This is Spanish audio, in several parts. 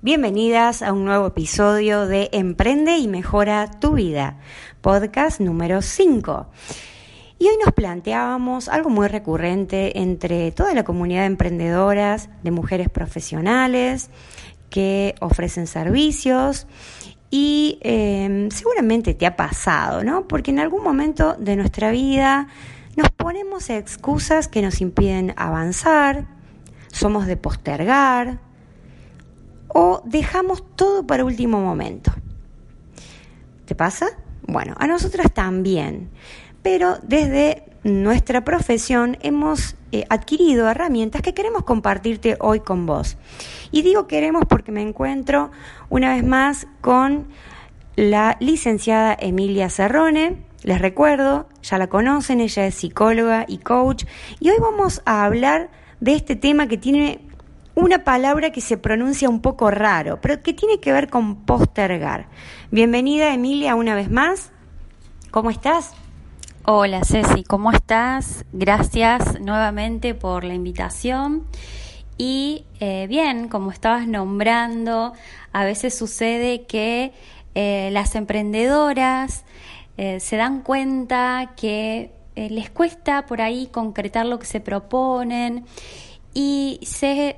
Bienvenidas a un nuevo episodio de Emprende y Mejora tu Vida, podcast número 5. Y hoy nos planteábamos algo muy recurrente entre toda la comunidad de emprendedoras, de mujeres profesionales que ofrecen servicios y em, seguramente te ha pasado, ¿no? Porque en algún momento de nuestra vida nos ponemos excusas que nos impiden avanzar, somos de postergar, o dejamos todo para último momento. ¿Te pasa? Bueno, a nosotras también, pero desde nuestra profesión hemos eh, adquirido herramientas que queremos compartirte hoy con vos. Y digo queremos porque me encuentro una vez más con la licenciada Emilia Cerrone. Les recuerdo, ya la conocen, ella es psicóloga y coach. Y hoy vamos a hablar de este tema que tiene una palabra que se pronuncia un poco raro, pero que tiene que ver con postergar. Bienvenida Emilia una vez más. ¿Cómo estás? Hola Ceci, ¿cómo estás? Gracias nuevamente por la invitación. Y eh, bien, como estabas nombrando, a veces sucede que eh, las emprendedoras eh, se dan cuenta que les cuesta por ahí concretar lo que se proponen y se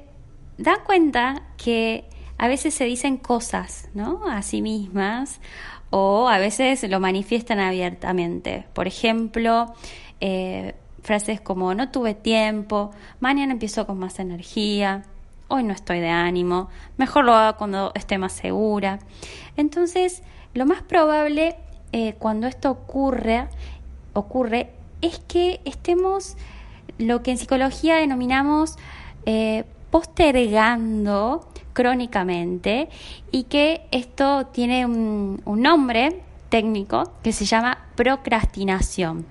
da cuenta que a veces se dicen cosas, ¿no? A sí mismas o a veces lo manifiestan abiertamente. Por ejemplo, eh, frases como no tuve tiempo, mañana empiezo con más energía, hoy no estoy de ánimo, mejor lo hago cuando esté más segura. Entonces, lo más probable eh, cuando esto ocurre, ocurre es que estemos lo que en psicología denominamos eh, postergando crónicamente y que esto tiene un, nombre técnico que se llama procrastinación.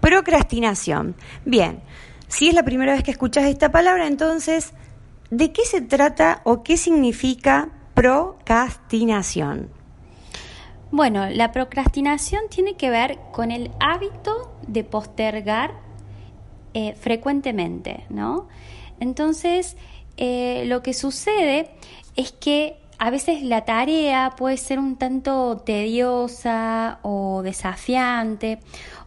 Procrastinación. Bien, si es la primera vez que escuchas esta palabra, entonces, ¿de qué se trata o qué significa procrastinación? Bueno, la procrastinación tiene que ver con el hábito de postergar eh, frecuentemente, ¿no? Entonces, eh, lo que sucede es que a veces la tarea puede ser un tanto tediosa o desafiante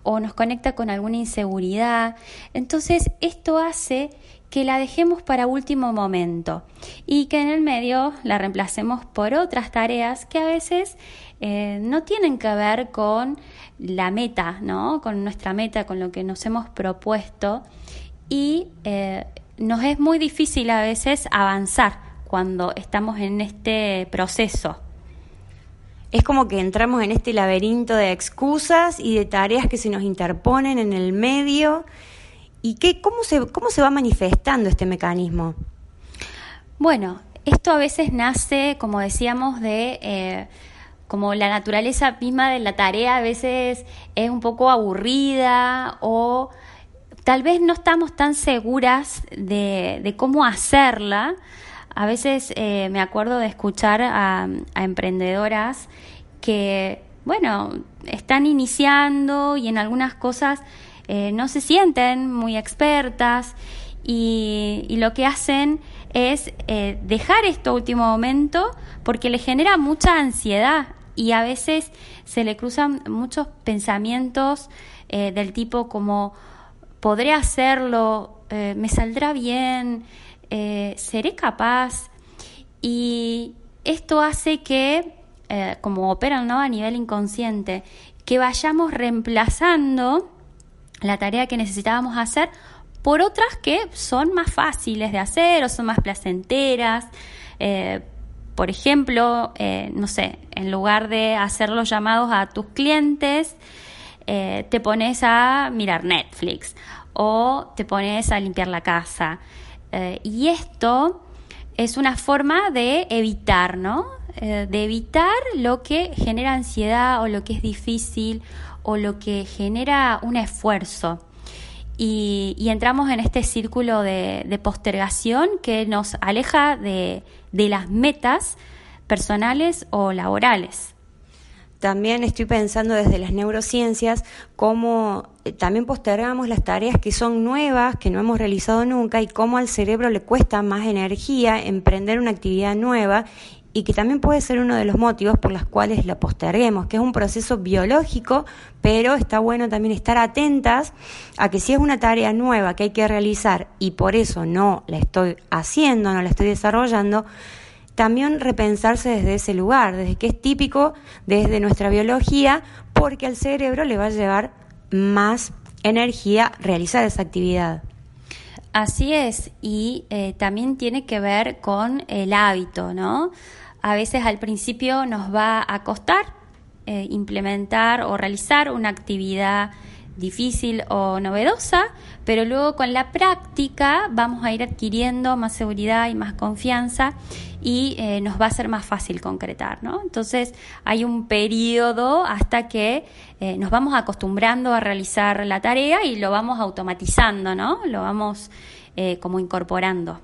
o nos conecta con alguna inseguridad. Entonces esto hace que la dejemos para último momento y que en el medio la reemplacemos por otras tareas que a veces eh, no tienen que ver con la meta, ¿no? con nuestra meta, con lo que nos hemos propuesto y eh, nos es muy difícil a veces avanzar cuando estamos en este proceso. Es como que entramos en este laberinto de excusas y de tareas que se nos interponen en el medio. ¿Y qué, cómo, se, cómo se va manifestando este mecanismo? Bueno, esto a veces nace, como decíamos, de eh, como la naturaleza misma de la tarea a veces es un poco aburrida o tal vez no estamos tan seguras de, cómo hacerla. A veces eh, me acuerdo de escuchar a, emprendedoras que, bueno, están iniciando y en algunas cosas eh, no se sienten muy expertas y, lo que hacen es eh, dejar esto último momento porque le genera mucha ansiedad y a veces se le cruzan muchos pensamientos del tipo como podré hacerlo, eh, me saldrá bien, eh, seré capaz. Y esto hace que, eh, como operan ¿no? a nivel inconsciente, que vayamos reemplazando la tarea que necesitábamos hacer por otras que son más fáciles de hacer o son más placenteras. por ejemplo, no sé, en lugar de hacer los llamados a tus clientes, eh, te pones a mirar Netflix o te pones a limpiar la casa. Eh, y esto es una forma de evitar, ¿no? Eh, de evitar lo que genera ansiedad o lo que es difícil o lo que genera un esfuerzo. Y, entramos en este círculo de, postergación que nos aleja de, de las metas personales o laborales. También estoy pensando desde las neurociencias cómo eh, también postergamos las tareas que son nuevas, que no hemos realizado nunca y cómo al cerebro le cuesta más energía emprender una actividad nueva y que también puede ser uno de los motivos por los cuales la posterguemos, que es un proceso biológico, pero está bueno también estar atentas a que si es una tarea nueva que hay que realizar y por eso no la estoy haciendo, no la estoy desarrollando, también repensarse desde ese lugar, desde que es típico desde nuestra biología, porque al cerebro le va a llevar más energía realizar esa actividad. Así es, y eh, también tiene que ver con el hábito, ¿no? A veces al principio nos va a costar eh, implementar o realizar una actividad difícil o novedosa, pero luego con la práctica vamos a ir adquiriendo más seguridad y más confianza y eh, nos va a ser más fácil concretar, ¿no? Entonces hay un periodo hasta que eh, nos vamos acostumbrando a realizar la tarea y lo vamos automatizando, ¿no? Lo vamos eh, como incorporando.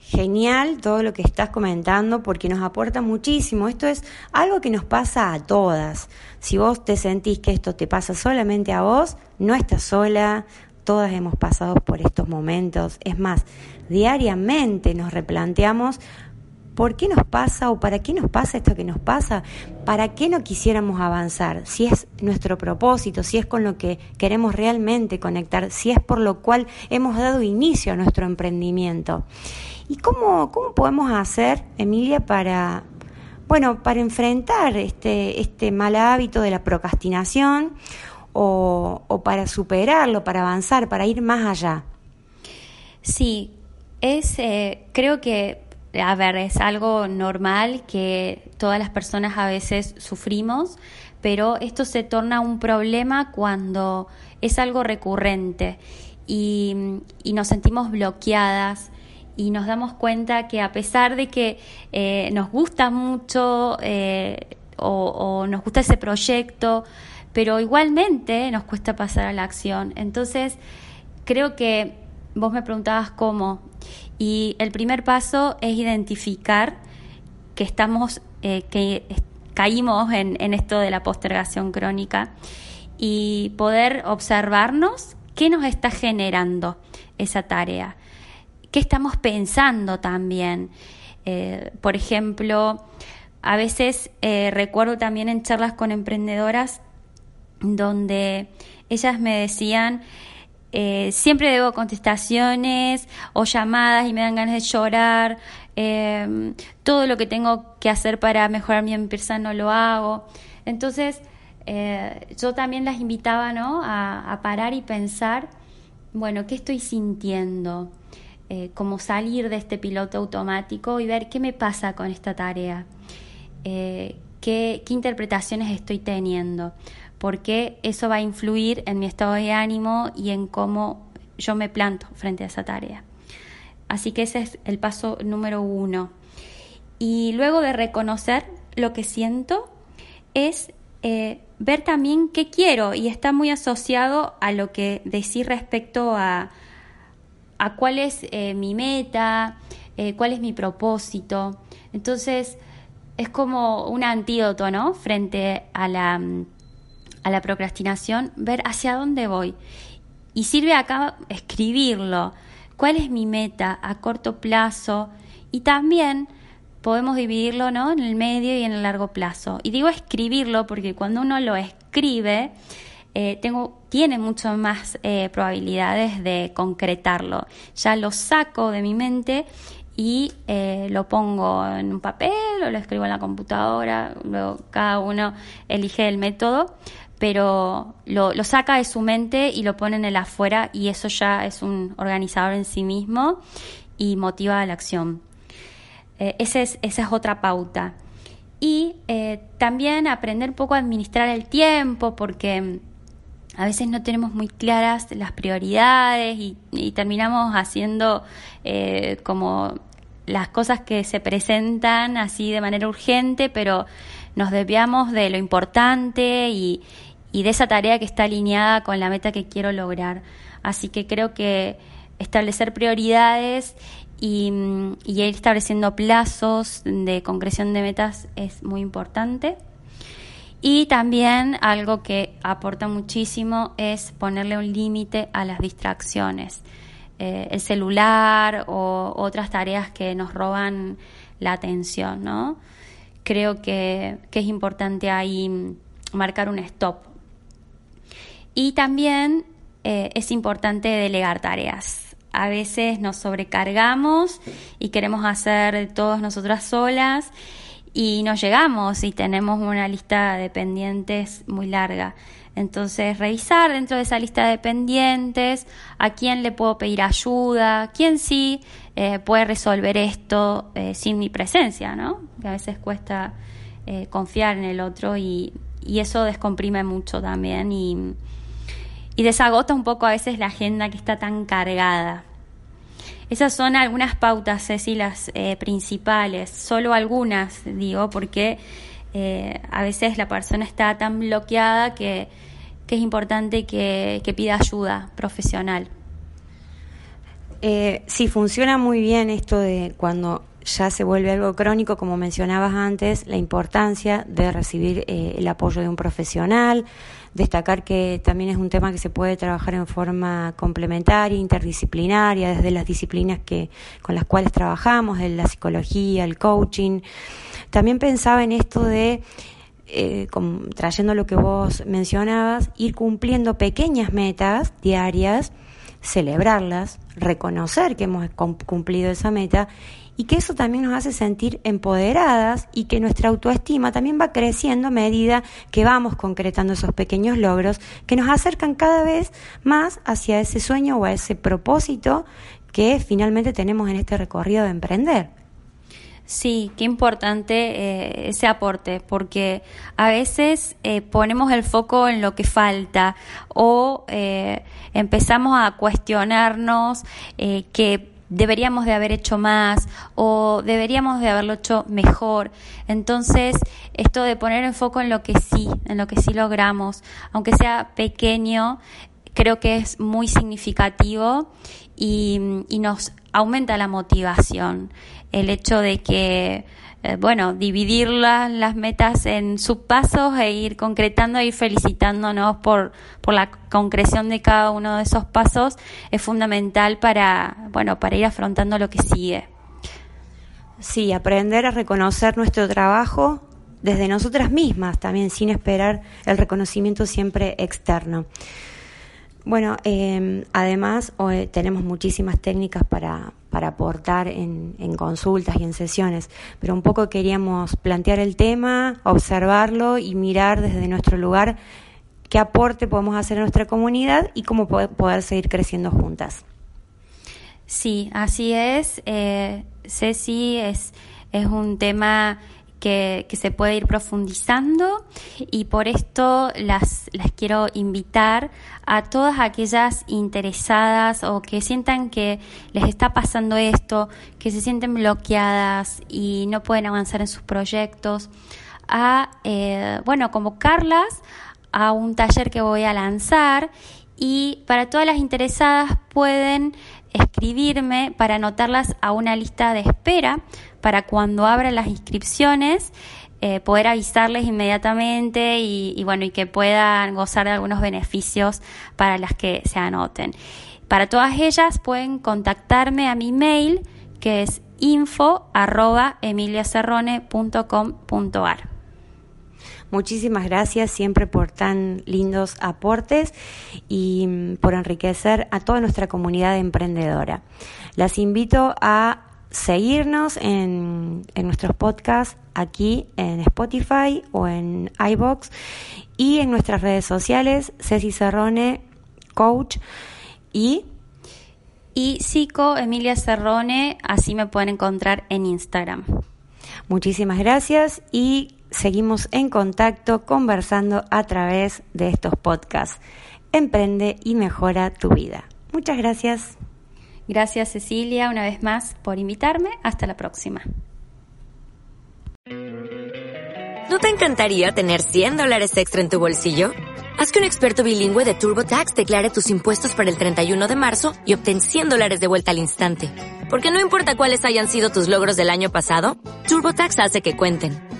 Genial todo lo que estás comentando porque nos aporta muchísimo. Esto es algo que nos pasa a todas. Si vos te sentís que esto te pasa solamente a vos, no estás sola. Todas hemos pasado por estos momentos. Es más, diariamente nos replanteamos ¿Por qué nos pasa o para qué nos pasa esto que nos pasa? ¿Para qué no quisiéramos avanzar? Si es nuestro propósito, si es con lo que queremos realmente conectar, si es por lo cual hemos dado inicio a nuestro emprendimiento. ¿Y cómo, cómo podemos hacer, Emilia, para, bueno, para enfrentar este, este mal hábito de la procrastinación o, para superarlo, para avanzar, para ir más allá? Sí, es, eh, creo que a ver, es algo normal que todas las personas a veces sufrimos, pero esto se torna un problema cuando es algo recurrente y, nos sentimos bloqueadas y nos damos cuenta que a pesar de que eh, nos gusta mucho eh, o, nos gusta ese proyecto, pero igualmente nos cuesta pasar a la acción. Entonces, creo que vos me preguntabas cómo y el primer paso es identificar que estamos, eh, que caímos en, esto de la postergación crónica y poder observarnos qué nos está generando esa tarea, qué estamos pensando también. Eh, por ejemplo, a veces eh, recuerdo también en charlas con emprendedoras donde ellas me decían, eh, siempre debo contestaciones o llamadas y me dan ganas de llorar. Em, todo lo que tengo que hacer para mejorar mi empresa no lo hago. Entonces, eh, yo también las invitaba ¿no? a, parar y pensar, bueno, ¿qué estoy sintiendo? Eh, como salir de este piloto automático y ver qué me pasa con esta tarea, qué, qué interpretaciones estoy teniendo porque eso va a influir en mi estado de ánimo y en cómo yo me planto frente a esa tarea. Así que ese es el paso número uno. Y luego de reconocer lo que siento, es eh, ver también qué quiero y está muy asociado a lo que decir respecto a, a cuál es eh, mi meta, eh, cuál es mi propósito. Entonces, es como un antídoto, ¿no? Frente a la mm, a la procrastinación, ver hacia dónde voy. Y sirve acá escribirlo. ¿Cuál es mi meta a corto plazo? Y también podemos dividirlo ¿no? en el medio y en el largo plazo. Y digo escribirlo porque cuando uno lo escribe, eh, tengo, tiene mucho más eh, probabilidades de concretarlo. Ya lo saco de mi mente y eh, lo pongo en un papel o lo escribo en la computadora. Luego cada uno elige el método, pero lo, saca de su mente y lo pone en el afuera y eso ya es un organizador en sí mismo y motiva la acción. Eh, esa, es, esa es otra pauta. Y eh, también aprender un poco a administrar el tiempo porque mm, a veces no tenemos muy claras las prioridades y, terminamos haciendo eh, como las cosas que se presentan así de manera urgente, pero nos desviamos de lo importante y, y de esa tarea que está alineada con la meta que quiero lograr. Así que creo que establecer prioridades y, y, ir estableciendo plazos de concreción de metas es muy importante. Y también algo que aporta muchísimo es ponerle un límite a las distracciones. Eh, el celular o otras tareas que nos roban la atención, ¿no? Creo que, que es importante ahí marcar un stop. Y también eh, es importante delegar tareas. A veces nos sobrecargamos y queremos hacer todos nosotras solas y no llegamos y tenemos una lista de pendientes muy larga. Entonces, revisar dentro de esa lista de pendientes a quién le puedo pedir ayuda, quién sí eh, puede resolver esto eh, sin mi presencia, ¿no? Que a veces cuesta eh, confiar en el otro y, y, eso descomprime mucho también y, y desagota un poco a veces la agenda que está tan cargada. Esas son algunas pautas, Ceci, las eh, principales, solo algunas, digo, porque eh, a veces la persona está tan bloqueada que, es importante que, pida ayuda profesional. Eh, sí, funciona muy bien esto de cuando ya se vuelve algo crónico, como mencionabas antes, la importancia de recibir eh, el apoyo de un profesional, destacar que también es un tema que se puede trabajar en forma complementaria, interdisciplinaria, desde las disciplinas que, con las cuales trabajamos, la psicología, el coaching. También pensaba en esto de eh, trayendo lo que vos mencionabas, ir cumpliendo pequeñas metas diarias, celebrarlas, reconocer que hemos cumplido esa meta y que eso también nos hace sentir empoderadas y que nuestra autoestima también va creciendo a medida que vamos concretando esos pequeños logros que nos acercan cada vez más hacia ese sueño o a ese propósito que finalmente tenemos en este recorrido de emprender. Sí, qué importante eh, ese aporte, porque a veces eh, ponemos el foco en lo que falta o eh, empezamos a cuestionarnos que deberíamos de haber hecho más o deberíamos de haberlo hecho mejor. Entonces, esto de poner en foco en lo que sí, en lo que sí logramos, aunque sea pequeño, creo que es muy significativo y, nos aumenta la motivación. El hecho de que eh, bueno, dividir las metas en subpasos e ir concretando e ir felicitándonos por, por la concreción de cada uno de esos pasos es fundamental para, bueno, para ir afrontando lo que sigue. Sí, aprender a reconocer nuestro trabajo desde nosotras mismas, también sin esperar el reconocimiento siempre externo. Bueno, eh, además hoy tenemos muchísimas técnicas para, para aportar en, en, consultas y en sesiones, pero un poco queríamos plantear el tema, observarlo y mirar desde nuestro lugar qué aporte podemos hacer a nuestra comunidad y cómo poder, seguir creciendo juntas. Sí, así es. Eh, Ceci es, es un tema que, se puede ir profundizando y por esto las, las quiero invitar a todas aquellas interesadas o que sientan que les está pasando esto, que se sienten bloqueadas y no pueden avanzar en sus proyectos, a, eh, bueno, convocarlas a un taller que voy a lanzar y para todas las interesadas pueden escribirme para anotarlas a una lista de espera para cuando abran las inscripciones eh, poder avisarles inmediatamente y, bueno y que puedan gozar de algunos beneficios para las que se anoten. Para todas ellas pueden contactarme a mi mail que es info arroba. Muchísimas gracias siempre por tan lindos aportes y mm, por enriquecer a toda nuestra comunidad emprendedora. Las invito a seguirnos en, en nuestros podcasts aquí en Spotify o en iBox y en nuestras redes sociales, Ceci Cerrone, coach y y Psico Emilia Cerrone, así me pueden encontrar en Instagram. Muchísimas gracias y seguimos en contacto conversando a través de estos podcasts. Emprende y mejora tu vida. Muchas gracias. Gracias Cecilia una vez más por invitarme. Hasta la próxima. ¿No te encantaría tener 100 dólares extra en tu bolsillo? Haz que un experto bilingüe de TurboTax declare tus impuestos para el 31 de marzo y obtén 100 dólares de vuelta al instante. Porque no importa cuáles hayan sido tus logros del año pasado, TurboTax hace que cuenten.